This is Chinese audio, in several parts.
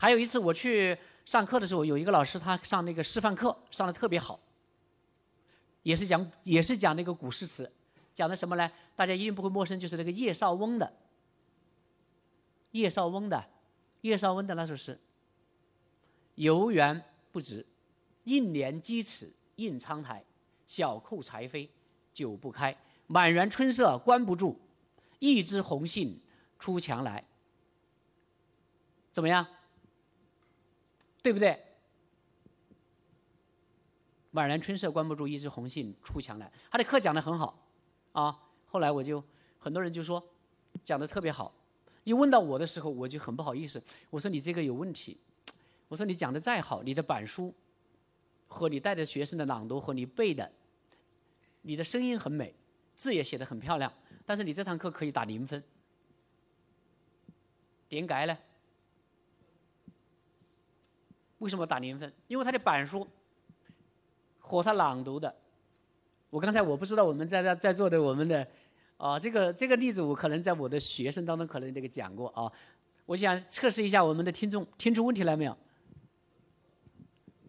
还有一次我去上课的时候，有一个老师他上那个示范课上的特别好，也是讲也是讲那个古诗词，讲的什么呢？大家一定不会陌生，就是那个叶绍翁的。叶绍翁的，叶绍翁的那首诗：“游园不值，应怜屐齿印苍苔。小扣柴扉久不开，满园春色关不住。一枝红杏出墙来。”怎么样？对不对？满园春色关不住，一枝红杏出墙来。他的课讲的很好，啊，后来我就很多人就说讲的特别好。一问到我的时候，我就很不好意思，我说你这个有问题。我说你讲的再好，你的板书和你带着学生的朗读和你背的，你的声音很美，字也写的很漂亮，但是你这堂课可以打零分。点改呢？为什么打零分？因为他的板书和他朗读的，我刚才我不知道我们在在在座的我们的啊，这个这个例子我可能在我的学生当中可能这个讲过啊。我想测试一下我们的听众听出问题来没有？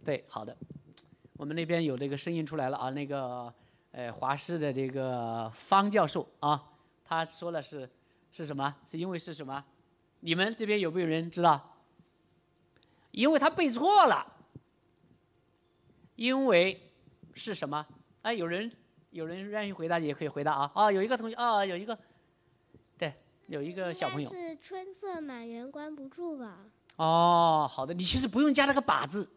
对，好的，我们那边有这个声音出来了啊。那个呃华师的这个方教授啊，他说了是是什么？是因为是什么？你们这边有没有人知道？因为他背错了，因为是什么？哎，有人有人愿意回答也可以回答啊！啊，有一个同学啊，有一个，对，有一个小朋友是春色满园关不住吧？哦，好的，你其实不用加那个“把”字，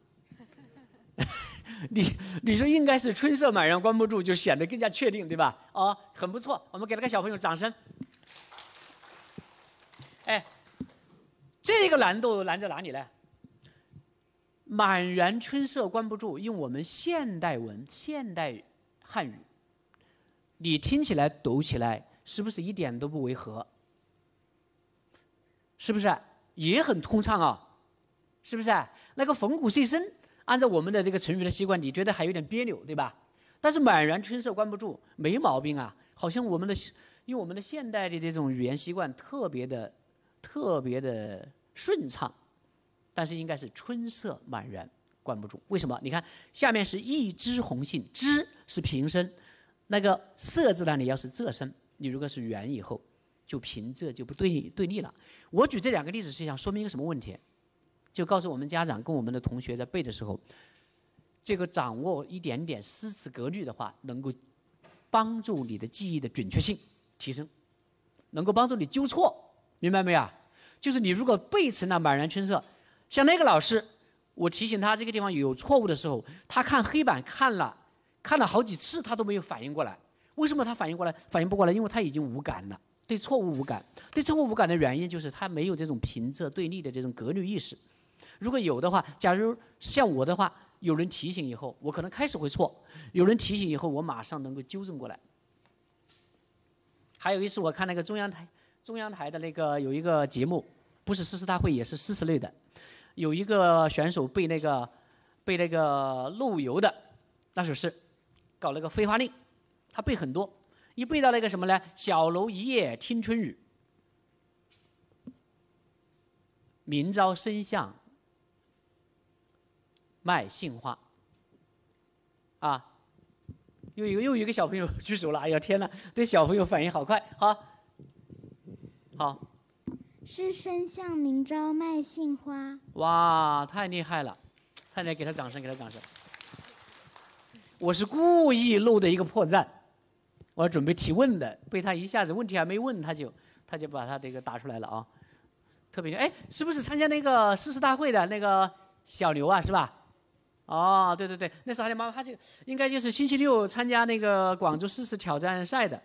你你说应该是春色满园关不住，就显得更加确定，对吧？哦，很不错，我们给那个小朋友掌声。哎，这个难度难在哪里呢？满园春色关不住，用我们现代文、现代汉语，你听起来、读起来，是不是一点都不违和？是不是也很通畅啊？是不是那个逢古碎声，按照我们的这个成语的习惯，你觉得还有点别扭，对吧？但是满园春色关不住，没毛病啊，好像我们的用我们的现代的这种语言习惯，特别的、特别的顺畅。但是应该是春色满园关不住，为什么？你看下面是一枝红杏，枝是平声，那个色字呢？你要是仄声，你如果是圆以后，就平仄就不对对立了。我举这两个例子是想说明一个什么问题？就告诉我们家长跟我们的同学在背的时候，这个掌握一点点诗词格律的话，能够帮助你的记忆的准确性提升，能够帮助你纠错，明白没有？就是你如果背成了满园春色。像那个老师，我提醒他这个地方有错误的时候，他看黑板看了，看了好几次，他都没有反应过来。为什么他反应过来？反应不过来，因为他已经无感了，对错误无感。对错误无感的原因就是他没有这种平仄对立的这种格律意识。如果有的话，假如像我的话，有人提醒以后，我可能开始会错；有人提醒以后，我马上能够纠正过来。还有一次，我看那个中央台，中央台的那个有一个节目，不是诗词大会，也是诗词类的。有一个选手背那个背那个陆游的那首诗，搞了个飞花令，他背很多，一背到那个什么呢？小楼一夜听春雨，明朝生相卖杏花。啊，又有又有一个小朋友举手了，哎呀天呐，这小朋友反应好快，好，好。是生向明朝卖杏花。哇，太厉害了！太厉害，给他掌声，给他掌声。我是故意漏的一个破绽，我准备提问的，被他一下子问题还没问，他就他就把他这个答出来了啊。特别哎，是不是参加那个诗词大会的那个小刘啊？是吧？哦，对对对，那是他的妈妈，他就应该就是星期六参加那个广州诗词挑战赛的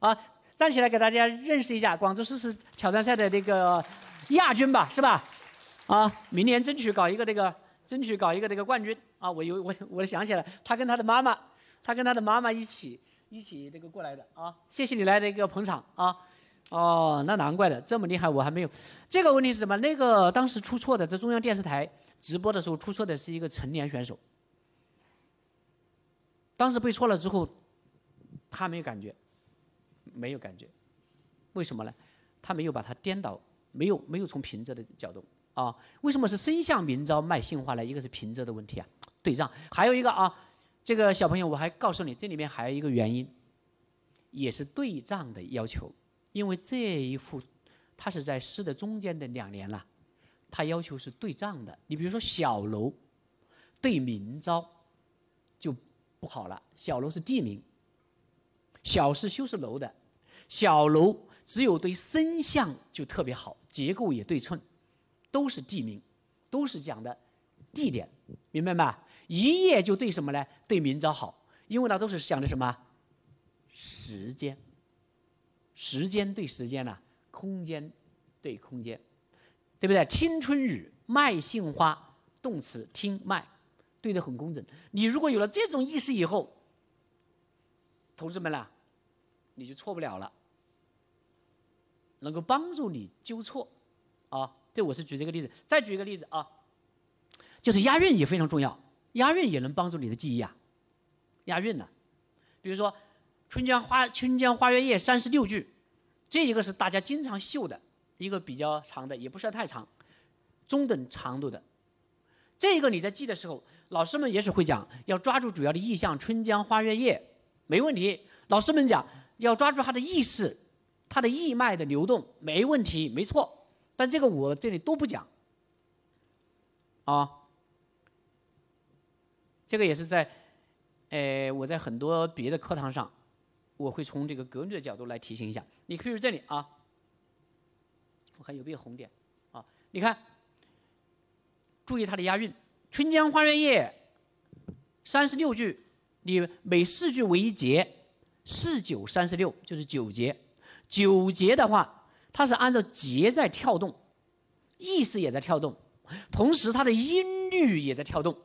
啊。站起来给大家认识一下广州诗词挑战赛的这个亚军吧，是吧？啊，明年争取搞一个这个，争取搞一个这个冠军啊！我有我我想起来，他跟他的妈妈，他跟他的妈妈一起一起这个过来的啊！谢谢你来这个捧场啊！哦，那难怪了，这么厉害我还没有。这个问题是什么？那个当时出错的，在中央电视台直播的时候出错的是一个成年选手，当时背错了之后，他没有感觉。没有感觉，为什么呢？他没有把它颠倒，没有没有从平仄的角度啊。为什么是身向明朝卖杏花呢？一个是平仄的问题啊，对仗。还有一个啊，这个小朋友我还告诉你，这里面还有一个原因，也是对仗的要求，因为这一幅它是在诗的中间的两联了，它要求是对仗的。你比如说小楼对明朝就不好了，小楼是地名，小是修饰楼的，小楼。只有对声相就特别好，结构也对称，都是地名，都是讲的地点，明白吗？一夜就对什么呢？对明朝好，因为那都是想的什么？时间，时间对时间呐，空间对空间，对不对？听春雨，卖杏花，动词听卖，对的很工整。你如果有了这种意识以后，同志们啦，你就错不了了。能够帮助你纠错，啊，这我是举这个例子。再举一个例子啊，就是押韵也非常重要，押韵也能帮助你的记忆啊。押韵呢，比如说《春江花春江花月夜》三十六句，这一个是大家经常秀的一个比较长的，也不算太长，中等长度的。这个你在记的时候，老师们也许会讲要抓住主要的意象，《春江花月夜》没问题。老师们讲要抓住他的意思。他的义脉的流动没问题，没错，但这个我这里都不讲，啊，这个也是在，呃，我在很多别的课堂上，我会从这个格律的角度来提醒一下。你比如这里啊，我看有没有红点啊？你看，注意它的押韵，《春江花月夜》三十六句，你每四句为一节，四九三十六就是九节。九节的话，它是按照节在跳动，意思也在跳动，同时它的音律也在跳动。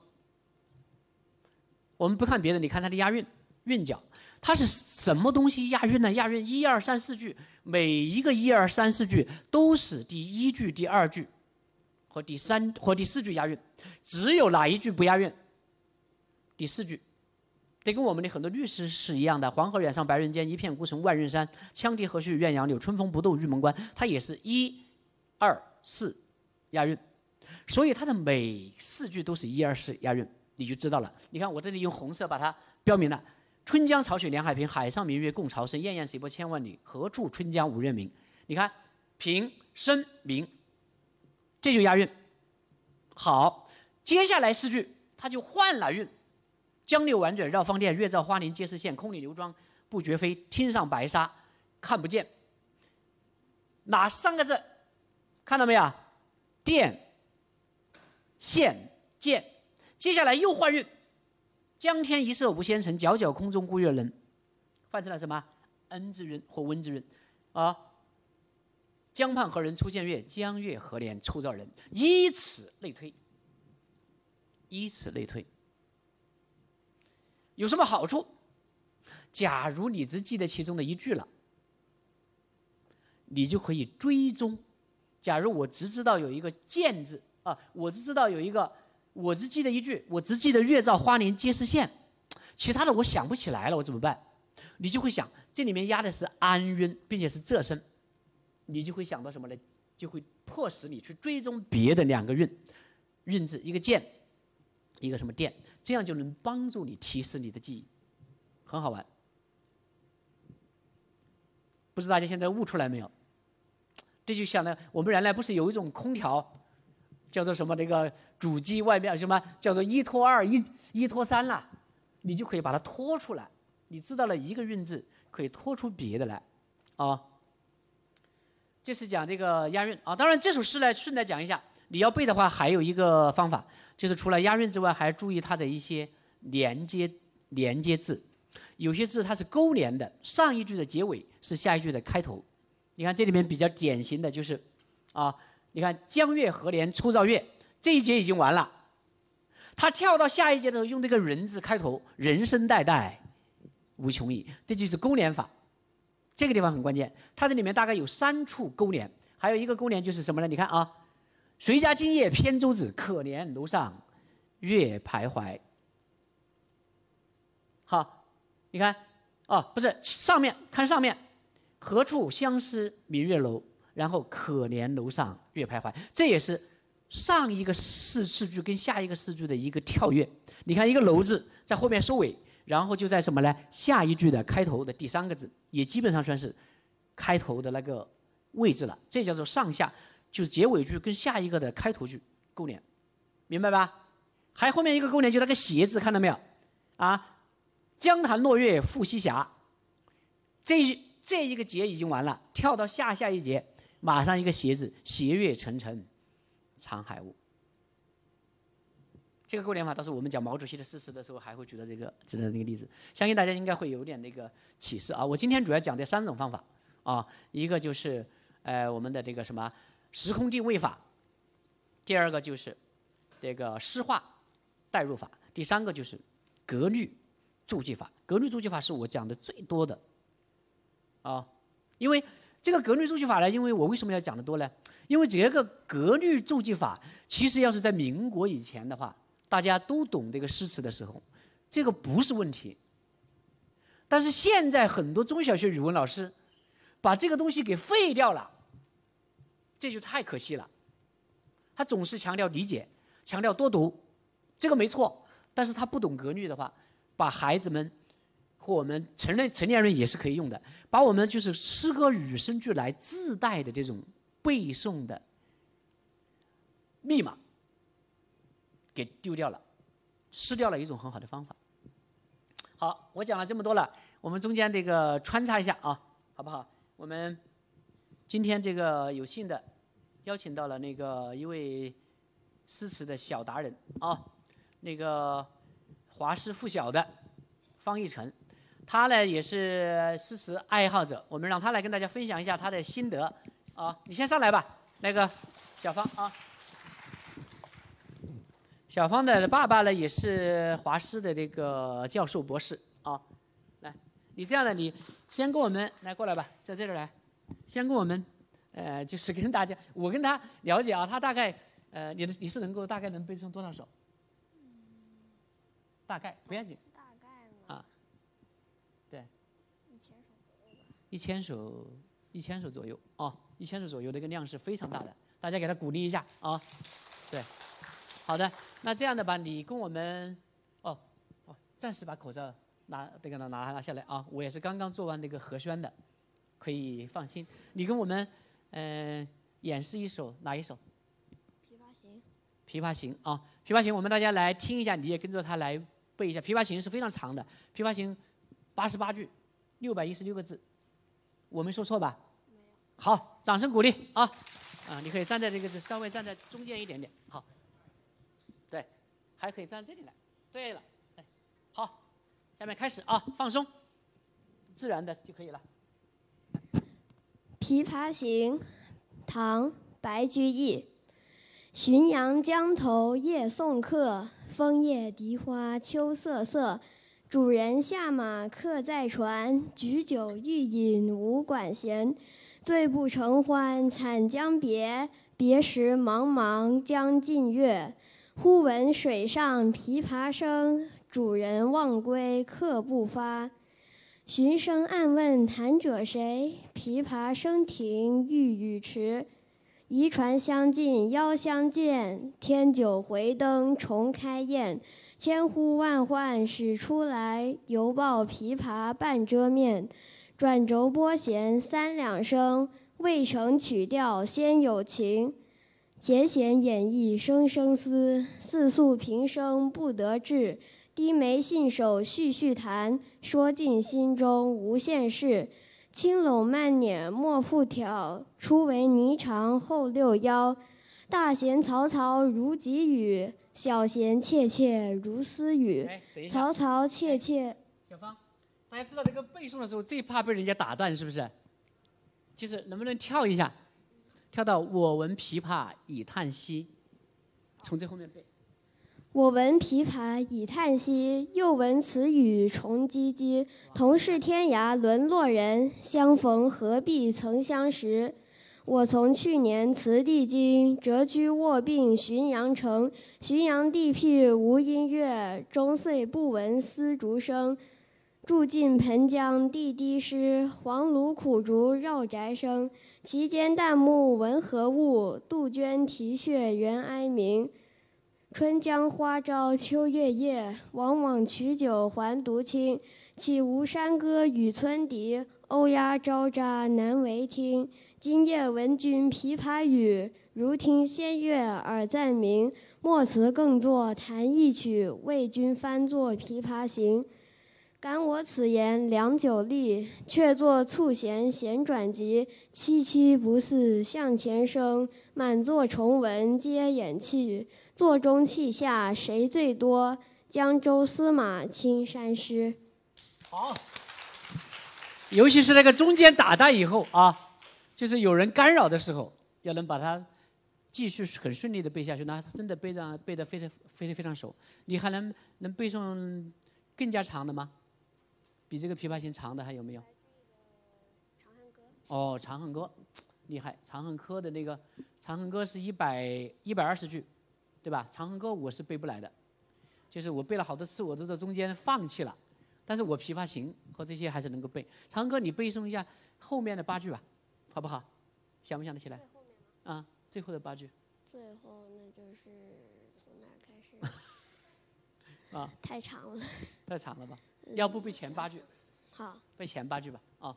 我们不看别的，你看它的押韵韵脚，它是什么东西押韵呢？押韵一二三四句，每一个一二三四句都是第一句、第二句和第三和第四句押韵，只有哪一句不押韵？第四句。这跟我们的很多律诗是一样的，“黄河远上白云间，一片孤城万仞山。羌笛何须怨杨柳，春风不度玉门关。”它也是一、二、四押韵，所以它的每四句都是一二四押韵，你就知道了。你看我这里用红色把它标明了：“春江潮水连海平，海上明月共潮生。滟滟水波千万里，何处春江无月明？”你看，平、生、明，这就押韵。好，接下来四句它就换了韵。江流宛转绕芳甸，月照花林皆是霰。空里流妆不觉飞，汀上白沙看不见。哪三个字？看到没有？电、线、见。接下来又换韵。江天一色无纤尘，皎皎空中孤月人。换成了什么？恩之韵或温之韵。啊。江畔何人初见月？江月何年初照人？以此类推。以此类推。有什么好处？假如你只记得其中的一句了，你就可以追踪。假如我只知道有一个“见”字啊，我只知道有一个，我只记得一句，我只记得“月照花林皆是霰”，其他的我想不起来了，我怎么办？你就会想，这里面压的是安韵，并且是仄声，你就会想到什么呢？就会迫使你去追踪别的两个韵韵字，一个“见”，一个什么“电”。这样就能帮助你提示你的记忆，很好玩。不知大家现在悟出来没有？这就像呢，我们原来不是有一种空调，叫做什么？那个主机外面什么叫做一拖二，一一拖三了，你就可以把它拖出来。你知道了一个韵字，可以拖出别的来，啊。这是讲这个押韵啊。当然，这首诗呢，顺带讲一下，你要背的话，还有一个方法。就是除了押韵之外，还要注意它的一些连接连接字。有些字它是勾连的，上一句的结尾是下一句的开头。你看这里面比较典型的就是，啊，你看江月何年初照月这一节已经完了，他跳到下一节的时候用这个人字开头，人生代代无穷已，这就是勾连法。这个地方很关键，它这里面大概有三处勾连，还有一个勾连就是什么呢？你看啊。谁家今夜扁舟子？可怜楼上月徘徊。好，你看，哦，不是上面看上面，何处相思明月楼？然后可怜楼上月徘徊，这也是上一个四字句跟下一个四句的一个跳跃。你看一个楼字在后面收尾，然后就在什么呢？下一句的开头的第三个字，也基本上算是开头的那个位置了。这叫做上下，就是结尾句跟下一个的开头句勾连，明白吧？还后面一个勾连，就那个斜字，看到没有？啊，江潭落月复西斜。这一这一个节已经完了，跳到下下一节，马上一个斜字，斜月沉沉藏海雾。这个勾连法，到时候我们讲毛主席的诗词的时候，还会举到这个这个那个例子，相信大家应该会有点那个启示啊。我今天主要讲这三种方法啊，一个就是呃我们的这个什么时空定位法，第二个就是这个诗画代入法，第三个就是格律注记法。格律注记法是我讲的最多的啊，因为这个格律注记法呢，因为我为什么要讲的多呢？因为这个格律注记法，其实要是在民国以前的话。大家都懂这个诗词的时候，这个不是问题。但是现在很多中小学语文老师把这个东西给废掉了，这就太可惜了。他总是强调理解，强调多读，这个没错。但是他不懂格律的话，把孩子们和我们成人成年人也是可以用的，把我们就是诗歌与生俱来自带的这种背诵的密码。给丢掉了，失掉了一种很好的方法。好，我讲了这么多了，我们中间这个穿插一下啊，好不好？我们今天这个有幸的邀请到了那个一位诗词的小达人啊，那个华师附小的方逸晨，他呢也是诗词爱好者，我们让他来跟大家分享一下他的心得啊。你先上来吧，那个小方啊。小芳的爸爸呢，也是华师的这个教授博士啊。来，你这样的，你先跟我们来过来吧，在这里来，先跟我们，呃，就是跟大家，我跟他了解啊，他大概，呃，你的你是能够大概能背诵多少首？大概不要紧。大概啊。对。一千首左右吧。一千首，一千首左右啊，一千首左右，的一个量是非常大的，大家给他鼓励一下啊，对。好的，那这样的吧，你跟我们，哦，哦，暂时把口罩拿这个拿拿拿下来啊，我也是刚刚做完那个核酸的，可以放心。你跟我们，嗯，演示一首哪一首？《琵琶行》。琵琶行啊，琵琶行，我们大家来听一下，你也跟着他来背一下。琵琶行是非常长的，琵琶行八十八句，六百一十六个字，我没说错吧？好，掌声鼓励啊！啊，你可以站在这个稍微站在中间一点点，好。对还可以站这里来。对了，哎，好，下面开始啊，放松，自然的就可以了。《琵琶行》唐·白居易。浔阳江头夜送客，枫叶荻花秋瑟瑟。主人下马客在船，举酒欲饮无管弦。醉不成欢惨将别，别时茫茫江浸月。忽闻水上琵琶声，主人忘归客不发。寻声暗问弹者谁？琵琶声停欲语迟。移船相近邀相见，添酒回灯重开宴。千呼万唤始出来，犹抱琵琶半遮面。转轴拨弦三两声，未成曲调先有情。弦弦掩抑声声思，似诉平生不得志。低眉信手续续弹，说尽心中无限事。轻拢慢捻莫复挑，初为霓裳后六幺。大弦嘈嘈如急雨，小弦切切如私语。嘈嘈切切。小芳，大家知道这个背诵的时候最怕被人家打断，是不是？就是能不能跳一下？跳到我闻琵琶已叹息，从这后面背。我闻琵琶已叹息，又闻此语重唧唧。同是天涯沦落人，相逢何必曾相识。我从去年辞帝京，谪居卧病浔阳城。浔阳地僻无音乐，终岁不闻丝竹声。住进盆江地低湿，黄芦苦竹绕宅生。其间旦暮闻何物？杜鹃啼血猿哀鸣。春江花朝秋月夜，往往取酒还独倾。岂无山歌与村笛？欧鸦招喳难为听。今夜闻君琵琶语，如听仙乐耳暂明。莫辞更坐弹一曲，为君翻作《琵琶行》。感我此言良久立，却作促弦弦转急。凄凄不似向前声，满座重闻皆掩泣。座中泣下谁最多？江州司马青衫湿。好，尤其是那个中间打断以后啊，就是有人干扰的时候，要能把它继续很顺利的背下去，那真的背上背的非常非常非常熟。你还能能背诵更加长的吗？比这个《琵琶行》长的还有没有？哦，《长恨歌》厉害，《长恨歌》的那个《长恨歌》是一百一百二十句，对吧？《长恨歌》我是背不来的，就是我背了好多次，我都在中间放弃了。但是我《琵琶行》和这些还是能够背。长恨歌，你背诵一下后面的八句吧，好不好？想不想得起来？啊，最后的八句。最后那就是从哪儿开始？啊，太长了。太长了吧？要不背前八句？好。背前八句吧，啊。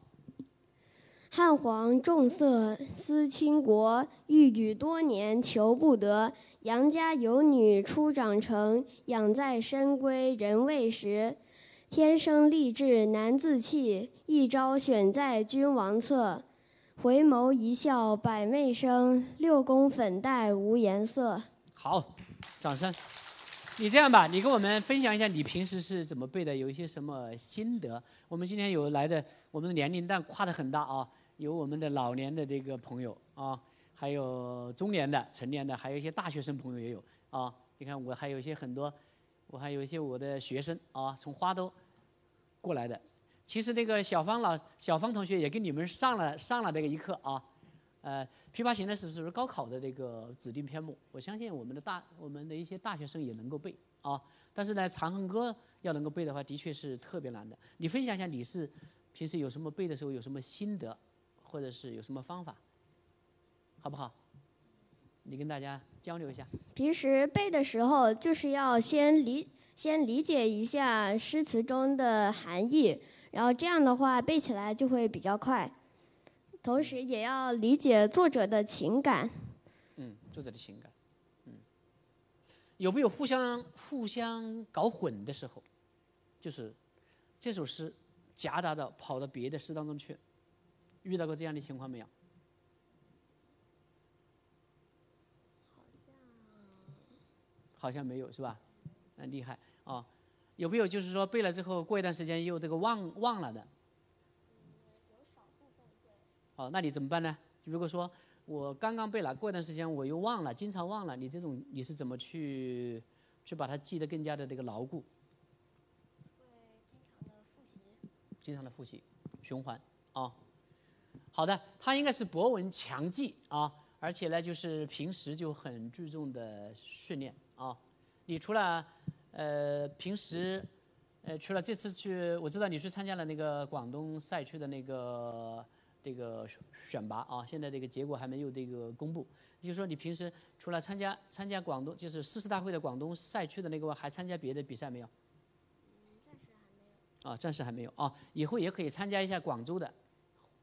汉皇重色思倾国，御宇多年求不得。杨家有女初长成，养在深闺人未识。天生丽质难自弃，一朝选在君王侧。回眸一笑百媚生，六宫粉黛无颜色。好，掌声。你这样吧，你跟我们分享一下你平时是怎么背的，有一些什么心得。我们今天有来的，我们的年龄段跨得很大啊，有我们的老年的这个朋友啊，还有中年的、成年的，还有一些大学生朋友也有啊。你看我还有一些很多。我还有一些我的学生啊，从花都过来的。其实那个小芳老小芳同学也跟你们上了上了这个一课啊。呃，《琵琶行》呢是是高考的这个指定篇目，我相信我们的大我们的一些大学生也能够背啊。但是呢，《长恨歌》要能够背的话，的确是特别难的。你分享一下你是平时有什么背的时候有什么心得，或者是有什么方法，好不好？你跟大家交流一下。平时背的时候，就是要先理先理解一下诗词中的含义，然后这样的话背起来就会比较快。同时也要理解作者的情感。嗯，作者的情感。嗯。有没有互相互相搞混的时候？就是这首诗夹杂的跑到别的诗当中去，遇到过这样的情况没有？好像好像没有是吧？那厉害啊！有没有就是说背了之后过一段时间又这个忘忘了的？哦，那你怎么办呢？如果说我刚刚背了，过一段时间我又忘了，经常忘了，你这种你是怎么去去把它记得更加的这个牢固？会经常的复习。经常的复习，循环啊。好的，他应该是博闻强记啊，而且呢就是平时就很注重的训练。啊，你除了呃平时呃除了这次去，我知道你去参加了那个广东赛区的那个这个选拔啊，现在这个结果还没有这个公布。就是说你平时除了参加参加广东就是誓师大会的广东赛区的那个，还参加别的比赛没有？暂时还没有。啊，暂时还没有啊，以后也可以参加一下广州的，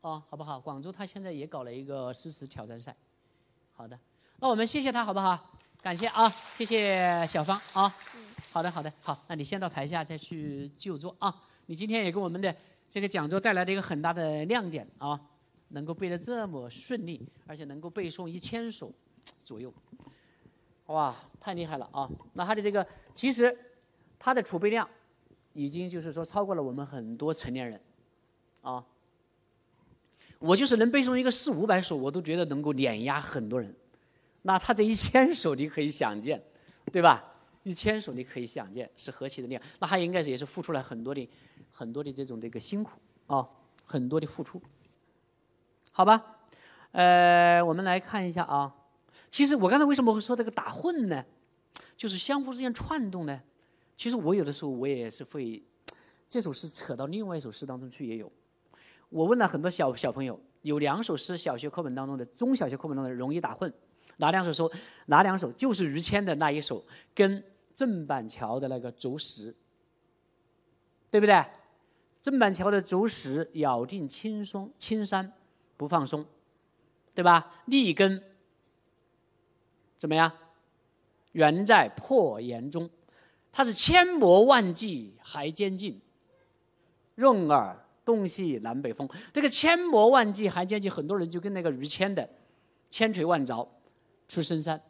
啊，好不好？广州他现在也搞了一个诗词挑战赛。好的，那我们谢谢他，好不好？感谢啊，谢谢小芳啊。好的，好的，好，那你先到台下再去就坐啊。你今天也给我们的这个讲座带来了一个很大的亮点啊，能够背得这么顺利，而且能够背诵一千首左右，哇，太厉害了啊！那他的这个其实他的储备量已经就是说超过了我们很多成年人啊。我就是能背诵一个四五百首，我都觉得能够碾压很多人。那他这一千首你可以想见，对吧？一千首你可以想见是何其的厉害。那他应该是也是付出了很多的、很多的这种这个辛苦啊，很多的付出。好吧，呃，我们来看一下啊。其实我刚才为什么会说这个打混呢？就是相互之间串动呢。其实我有的时候我也是会，这首诗扯到另外一首诗当中去也有。我问了很多小小朋友，有两首诗小学课本当中的、中小学课本当中的容易打混，哪两首说哪两首就是于谦的那一首跟郑板桥的那个竹石，对不对？郑板桥的竹石咬定青松青山不放松，对吧？立根怎么样？原在破岩中，它是千磨万击还坚劲，润耳东西南北风。这个千磨万击还坚劲，很多人就跟那个于谦的千锤万凿出深山，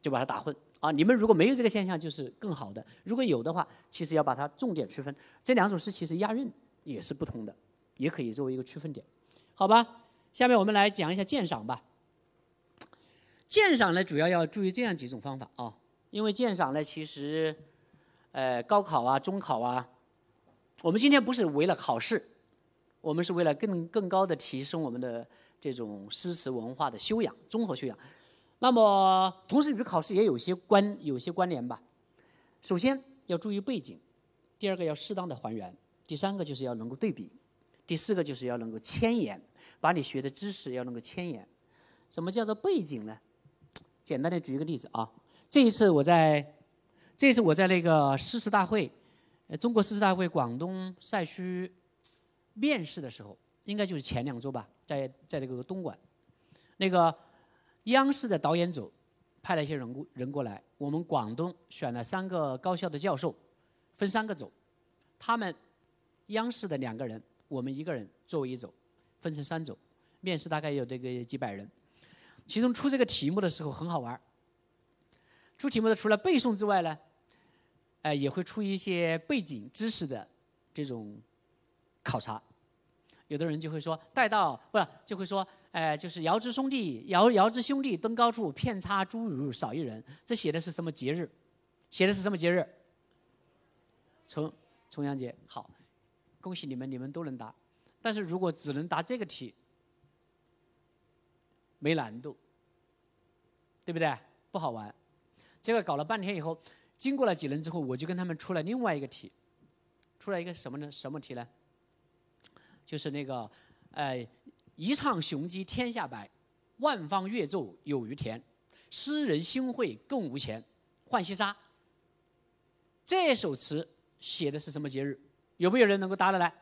就把它打混啊。你们如果没有这个现象，就是更好的；如果有的话，其实要把它重点区分。这两首诗其实押韵也是不同的，也可以作为一个区分点，好吧？下面我们来讲一下鉴赏吧。鉴赏呢，主要要注意这样几种方法啊，因为鉴赏呢，其实，呃，高考啊、中考啊，我们今天不是为了考试，我们是为了更更高的提升我们的这种诗词文化的修养、综合修养。那么，同时与考试也有些关有些关联吧。首先要注意背景，第二个要适当的还原，第三个就是要能够对比，第四个就是要能够牵延，把你学的知识要能够牵延。什么叫做背景呢？简单的举一个例子啊，这一次我在，这一次我在那个诗词大会，呃，中国诗词大会广东赛区面试的时候，应该就是前两周吧，在在这个东莞，那个央视的导演组派了一些人过人过来，我们广东选了三个高校的教授，分三个组，他们央视的两个人，我们一个人作为一组，分成三组，面试大概有这个几百人。其中出这个题目的时候很好玩儿，出题目的除了背诵之外呢，哎，也会出一些背景知识的这种考察。有的人就会说带到不是就会说，哎，就是遥知兄弟遥遥知兄弟登高处，遍插茱萸少一人。这写的是什么节日？写的是什么节日？重重阳节。好，恭喜你们，你们都能答。但是如果只能答这个题。没难度，对不对？不好玩。结果搞了半天以后，经过了几轮之后，我就跟他们出了另外一个题，出了一个什么呢？什么题呢？就是那个，呃，一唱雄鸡天下白，万方乐奏有余田，诗人心会更无钱，浣溪沙。这首词写的是什么节日？有没有人能够答得来？